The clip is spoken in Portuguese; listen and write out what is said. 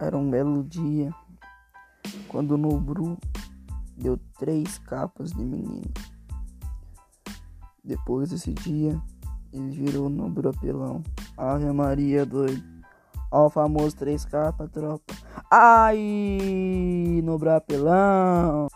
Era um belo dia quando o Nobru deu três capas de menino. Depois desse dia, ele virou Nobru apelão. Ave Maria doido. Ó o famoso três capas, tropa. Ai, Nobru apelão.